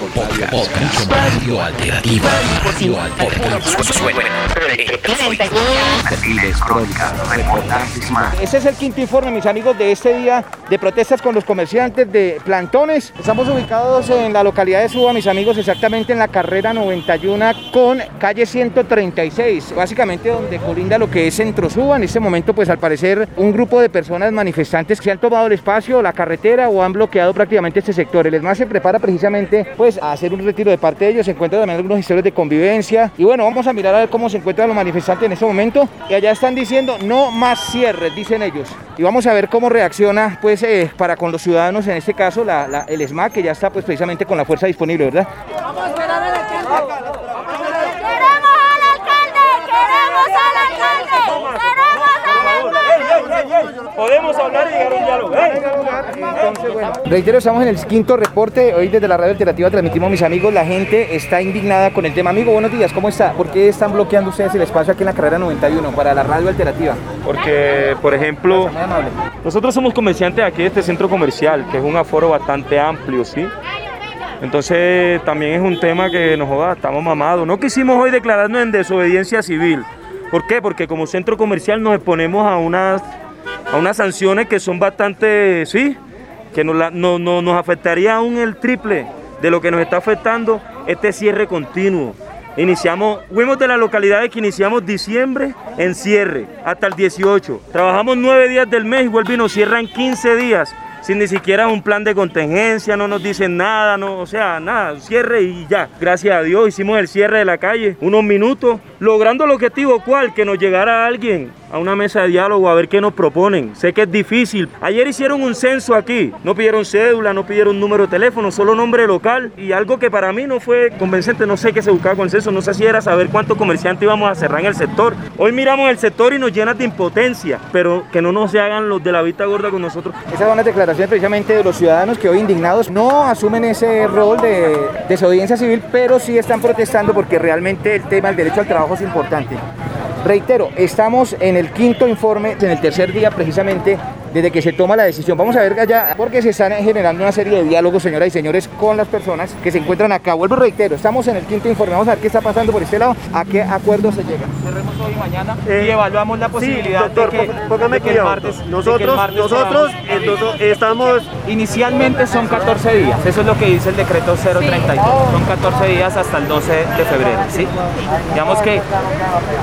Podcast. Radio Alternativa. Radio Alternativa. Ese es el quinto informe, mis amigos, de este día de protestas con los comerciantes de plantones. Estamos ubicados en la localidad de Suba, mis amigos, exactamente en la carrera 91 con calle 136, básicamente donde colinda lo que es Centro Suba. En este momento, pues al parecer, un grupo de personas manifestantes que han tomado el espacio, la carretera o han bloqueado prácticamente este sector. El ESMAD se prepara precisamente pues a hacer un retiro de parte de ellos. Se encuentran también algunos historias de convivencia. Y bueno, vamos a mirar a ver cómo se encuentran los manifestantes en este momento. Y allá están diciendo no más cierres, dicen ellos. Y vamos a ver cómo reacciona pues eh, para con los ciudadanos, en este caso el ESMAD que ya está pues precisamente con la fuerza disponible, ¿verdad? ¡Queremos al alcalde! ¡Queremos al alcalde! ¡Queremos al alcalde! Podemos hablar y llegar a un diálogo. ¿eh? Entonces, bueno, reitero, estamos en el quinto reporte. Hoy desde la radio alternativa transmitimos, mis amigos, la gente está indignada con el tema. Amigo, buenos días, ¿cómo está? ¿Por qué están bloqueando ustedes el espacio aquí en la carrera 91 para la radio alternativa? Porque, por ejemplo, nosotros somos comerciantes aquí de este centro comercial, que es un aforo bastante amplio, ¿sí? Entonces también es un tema que nos joda, estamos mamados. No quisimos hoy declararnos en desobediencia civil. ¿Por qué? Porque como centro comercial nos exponemos a unas, a unas sanciones que son bastante, sí, que nos, no- no- nos afectaría aún el triple de lo que nos está afectando este cierre continuo. Iniciamos, fuimos de las localidades que iniciamos diciembre en cierre hasta el 18. Trabajamos nueve días del mes y vuelven y nos cierran 15 días sin ni siquiera un plan de contingencia, no nos dicen nada, no, o sea, nada, cierre y ya. Gracias a Dios hicimos el cierre de la calle, unos minutos, logrando el objetivo, ¿cuál? Que nos llegara alguien a una mesa de diálogo a ver qué nos proponen. Sé que es difícil. Ayer hicieron un censo aquí, no pidieron cédula, no pidieron número de teléfono, solo nombre local y algo que para mí no fue convincente, no sé qué se buscaba con el censo, no sé si era saber cuántos comerciantes íbamos a cerrar en el sector. Hoy miramos el sector y nos llena de impotencia, pero que no nos hagan los de la vista gorda con nosotros. Esas son las declaraciones precisamente de los ciudadanos que hoy indignados no asumen ese rol de desobediencia civil, pero sí están protestando porque realmente el tema del derecho al trabajo es importante. Reitero, estamos en el quinto informe, en el tercer día precisamente desde que se toma la decisión. Vamos a ver allá, porque se están generando una serie de diálogos, señoras y señores, con las personas que se encuentran acá. Vuelvo, reitero, estamos en el quinto informe. Vamos a ver qué está pasando por este lado, a qué acuerdo se llega. cerremos hoy y mañana Eh, y evaluamos la posibilidad doctor, de que, pó- póngame de que el martes, Nosotros, martes nosotros entonces, estamos Inicialmente son 14 días, eso es lo que dice el decreto 032, son 14 días hasta el 12 de febrero, ¿sí? Digamos que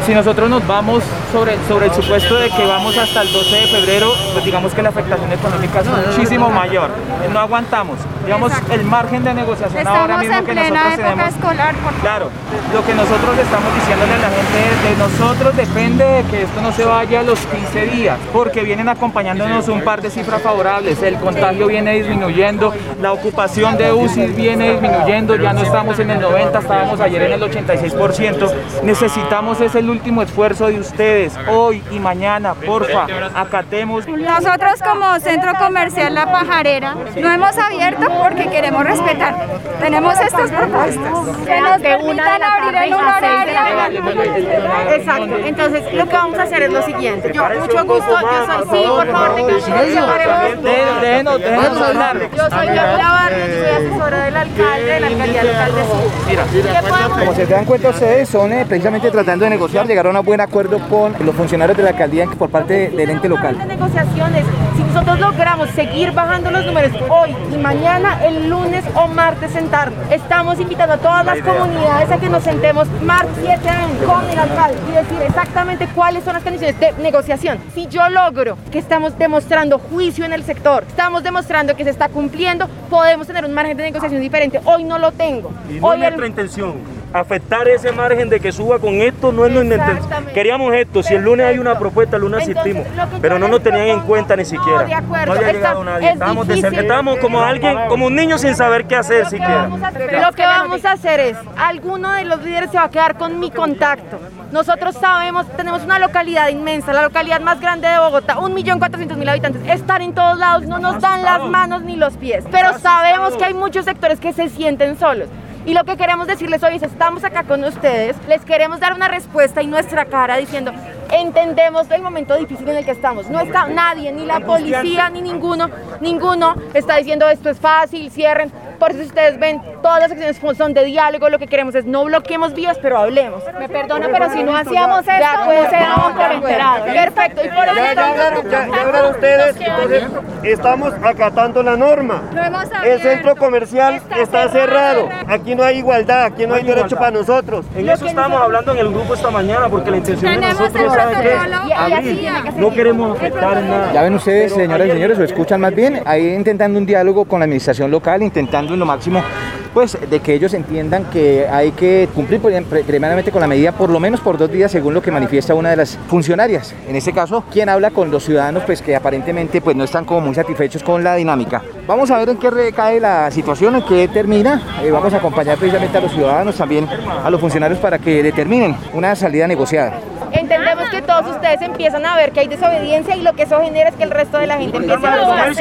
si nosotros nos vamos sobre, sobre el supuesto de que vamos hasta el 12 de febrero, pues digamos que la afectación económica es muchísimo mayor, no aguantamos, digamos el margen de negociación ahora mismo en que plena nosotros época tenemos escolar, por favor. Claro, lo que nosotros estamos diciéndole a la gente es de nosotros depende de que esto no se vaya a los 15 días, porque vienen acompañándonos un par de cifras favorables, el contagio viene disminuyendo, la ocupación de UCI viene disminuyendo, ya no estamos en el 90, estábamos ayer en el 86%, necesitamos ese el último esfuerzo de ustedes, hoy y mañana, porfa, acatemos. Nosotros como centro comercial La Pajarera no hemos abierto respetar. Tenemos estas propuestas. Que nos de una de permitan la abrir en un horario. Exacto, entonces lo que vamos a hacer es lo siguiente. Yo, mucho gusto, yo soy, sí, por favor, tengan. Déjenos, déjenos, hablar. Yo soy Gabriela yo soy asesora del alcalde, de la alcaldía local de Sur. ¿Qué podemos Como se dan cuenta ustedes, son eh, precisamente tratando de negociar, llegaron a un buen acuerdo con los funcionarios de la alcaldía por parte del ente local. de negociaciones. Si nosotros logramos seguir bajando los números hoy y mañana, el lunes o martes sentarnos, estamos invitando a todas las comunidades a que nos sentemos martes 7 años con el alcalde y decir exactamente cuáles son las condiciones de negociación. Si yo logro que estamos demostrando juicio en el sector, estamos demostrando que se está cumpliendo, podemos tener un margen de negociación diferente. Hoy no lo tengo. Y no Hoy el- nuestra intención. Afectar ese margen de que suba con esto no es nuestra intención. Queríamos esto. Si el lunes hay una propuesta, el lunes Entonces, asistimos. lo Pero no nos tenían en cuenta ni No, siquiera. de acuerdo. No había llegado nadie. es Estábamos, de- difícil. estábamos como alguien, como un niño sin saber qué hacer Lo siquiera. lo que vamos a hacer es, alguno de los líderes se va a quedar con mi contacto. Nosotros sabemos, tenemos una localidad inmensa, la localidad más grande de Bogotá, 1.400.000 habitantes. Estar en todos lados no nos dan las manos ni los pies, pero sabemos que hay muchos sectores que se sienten solos. Y lo que queremos decirles hoy es, estamos acá con ustedes, les queremos dar una respuesta y nuestra cara diciendo, entendemos el momento difícil en el que estamos. No está nadie, ni la policía, ni ninguno, ninguno está diciendo esto es fácil, cierren. Por eso ustedes ven, todas las acciones son de diálogo, lo que queremos es no bloqueemos vías, pero hablemos. Me perdona, pero si no hacíamos esto, acuerdo, no se daban por enterados. Perfecto, y por eso Ya, ya hablaron, ya, ya hablaron ustedes, entonces estamos acatando la norma. El centro comercial Está cerrado. Aquí no hay igualdad, aquí no hay derecho para nosotros. En eso estábamos hablando en el grupo esta mañana, porque la intención de nosotros, el ¿sabe qué? Abrir. No queremos afectar nada. Ya ven ustedes, señoras y señores, lo escuchan más bien, ahí intentando un diálogo con la administración local, intentando en lo máximo, pues, de que ellos entiendan que hay que cumplir pri- pri- primeramente con la medida, por lo menos por dos días, según lo que manifiesta una de las funcionarias. En este caso, quien habla con los ciudadanos, pues, que aparentemente, pues, no están como muy satisfechos con la dinámica. Vamos a ver en qué recae la situación, en qué termina. Eh, vamos a acompañar precisamente a los ciudadanos, también a los funcionarios, para que determinen una salida negociada. Entendemos que todos ustedes empiezan a ver que hay desobediencia y lo que eso genera es que el resto de la gente empiece a buscar.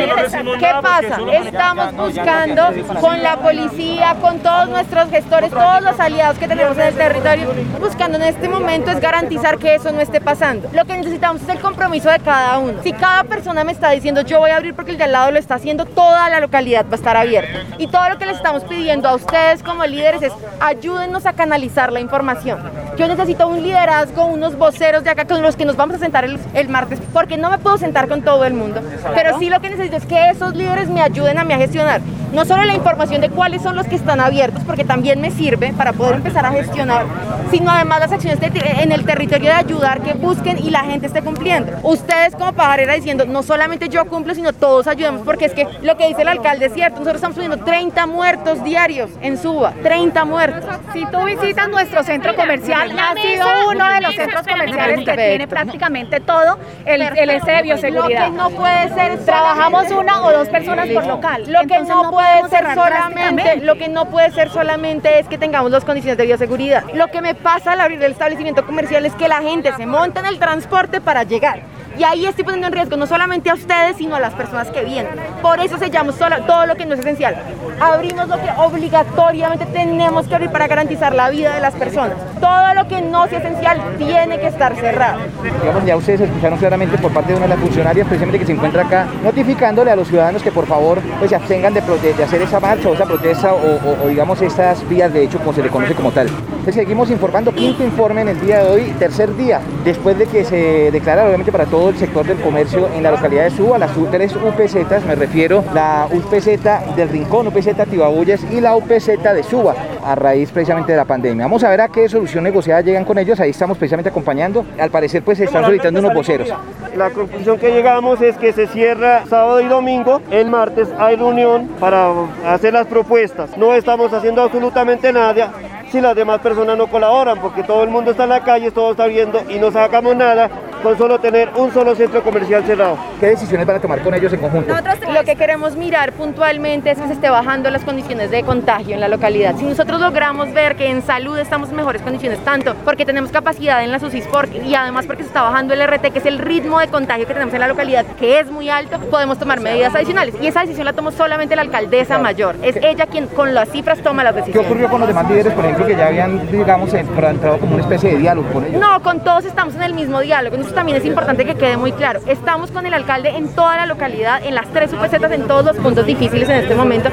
¿Qué pasa? Estamos buscando con la policía, con todos nuestros gestores, todos los aliados que tenemos en el territorio, buscando en este momento es garantizar que eso no esté pasando. Lo que necesitamos es el compromiso de cada uno. Si cada persona me está diciendo yo voy a abrir porque el de al lado lo está haciendo, toda la localidad va a estar abierta. Y todo lo que les estamos pidiendo a ustedes como líderes es ayúdennos a canalizar la información. Yo necesito un liderazgo, unos voceros de acá con los que nos vamos a sentar el, el martes, porque no me puedo sentar con todo el mundo. Pero sí lo que necesito es que esos líderes me ayuden a mí a gestionar no solo la información de cuáles son los que están abiertos, porque también me sirve para poder empezar a gestionar, sino además las acciones de- en el territorio de ayudar que busquen y la gente esté cumpliendo. Ustedes como pajarera diciendo, no solamente yo cumplo, sino todos ayudemos, porque es que lo que dice el alcalde es cierto, nosotros estamos teniendo 30 muertos diarios en Suba, 30 muertos. Si tú visitas nuestro centro comercial, ha sido uno de los centros comerciales que tiene prácticamente todo el, el este de bioseguridad. Lo que no puede ser Trabajamos una o dos personas por local. Lo que no, puede ser solamente, lo que no puede ser solamente es que tengamos las condiciones de bioseguridad. Lo que me pasa al abrir el establecimiento comercial es que la gente se monta en el transporte para llegar. Y ahí estoy poniendo en riesgo no solamente a ustedes, sino a las personas que vienen. Por eso sellamos todo lo que no es esencial. Abrimos lo que obligatoriamente tenemos que abrir para garantizar la vida de las personas. Todo lo que no sea esencial tiene que estar cerrado. digamos, ya ustedes escucharon claramente por parte de una de las funcionarias precisamente que se encuentra acá, notificándole a los ciudadanos que por favor pues se abstengan de, hacer esa marcha o esa protesta o, digamos estas vías de hecho como se le conoce como tal. Entonces seguimos informando, quinto informe en el día de hoy, tercer día, después de que se declarara obviamente para todo el sector del comercio en la localidad de Suba, las tres UPZ, me refiero la UPZ del Rincón, UPZ Tibabuyas y la UPZ de Suba, a raíz precisamente de la pandemia. Vamos a ver a qué solución negociada llegan con ellos, ahí estamos precisamente acompañando. Al parecer pues se están solicitando unos voceros. La conclusión que llegamos es que se cierra sábado y domingo. El martes hay reunión para hacer las propuestas. No estamos haciendo absolutamente nada si las demás personas no colaboran, porque todo el mundo está en la calle, todo está viendo y no sacamos nada con solo tener un solo centro comercial cerrado. ¿Qué decisiones van a tomar con ellos en conjunto? Lo que queremos mirar puntualmente es que se esté bajando las condiciones de contagio en la localidad. Si nosotros logramos ver que en salud estamos en mejores condiciones, tanto porque tenemos capacidad en las UCIs porque- y además porque se está bajando el RT, que es el ritmo de contagio que tenemos en la localidad, que es muy alto, podemos tomar medidas adicionales. Y esa decisión la tomó solamente la alcaldesa mayor. Es ella quien con las cifras toma las ¿Qué decisiones. ocurrió con los demás líderes, por ejemplo, que ya habían, digamos, entrado como una especie de diálogo con ellos? No, con todos estamos en el mismo diálogo. También es importante que quede muy claro. Estamos con el alcalde en toda la localidad, en las tres UPZ, en todos los puntos difíciles en este momento.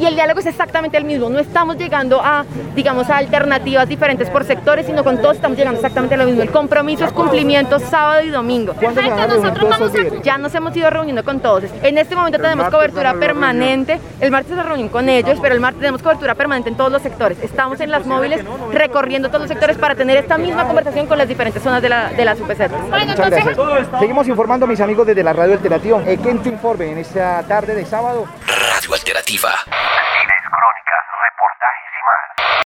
Y el diálogo es exactamente el mismo. No estamos llegando a, digamos, a alternativas diferentes por sectores, sino con todos estamos llegando exactamente a lo mismo. El compromiso es cumplimiento sábado y domingo. ¿Cuándo se van a? Ya nos hemos ido reuniendo con todos. En este momento tenemos cobertura permanente. El martes se reunión con ellos, pero el martes tenemos cobertura permanente en todos los sectores. Estamos en las móviles recorriendo todos los sectores para tener esta misma conversación con las diferentes zonas de, la, de las UPZ. Muchas gracias. Seguimos informando, mis amigos, desde la radio alternativa. Eh, ¿Qué informe en esta tarde de sábado? Radio Alternativa.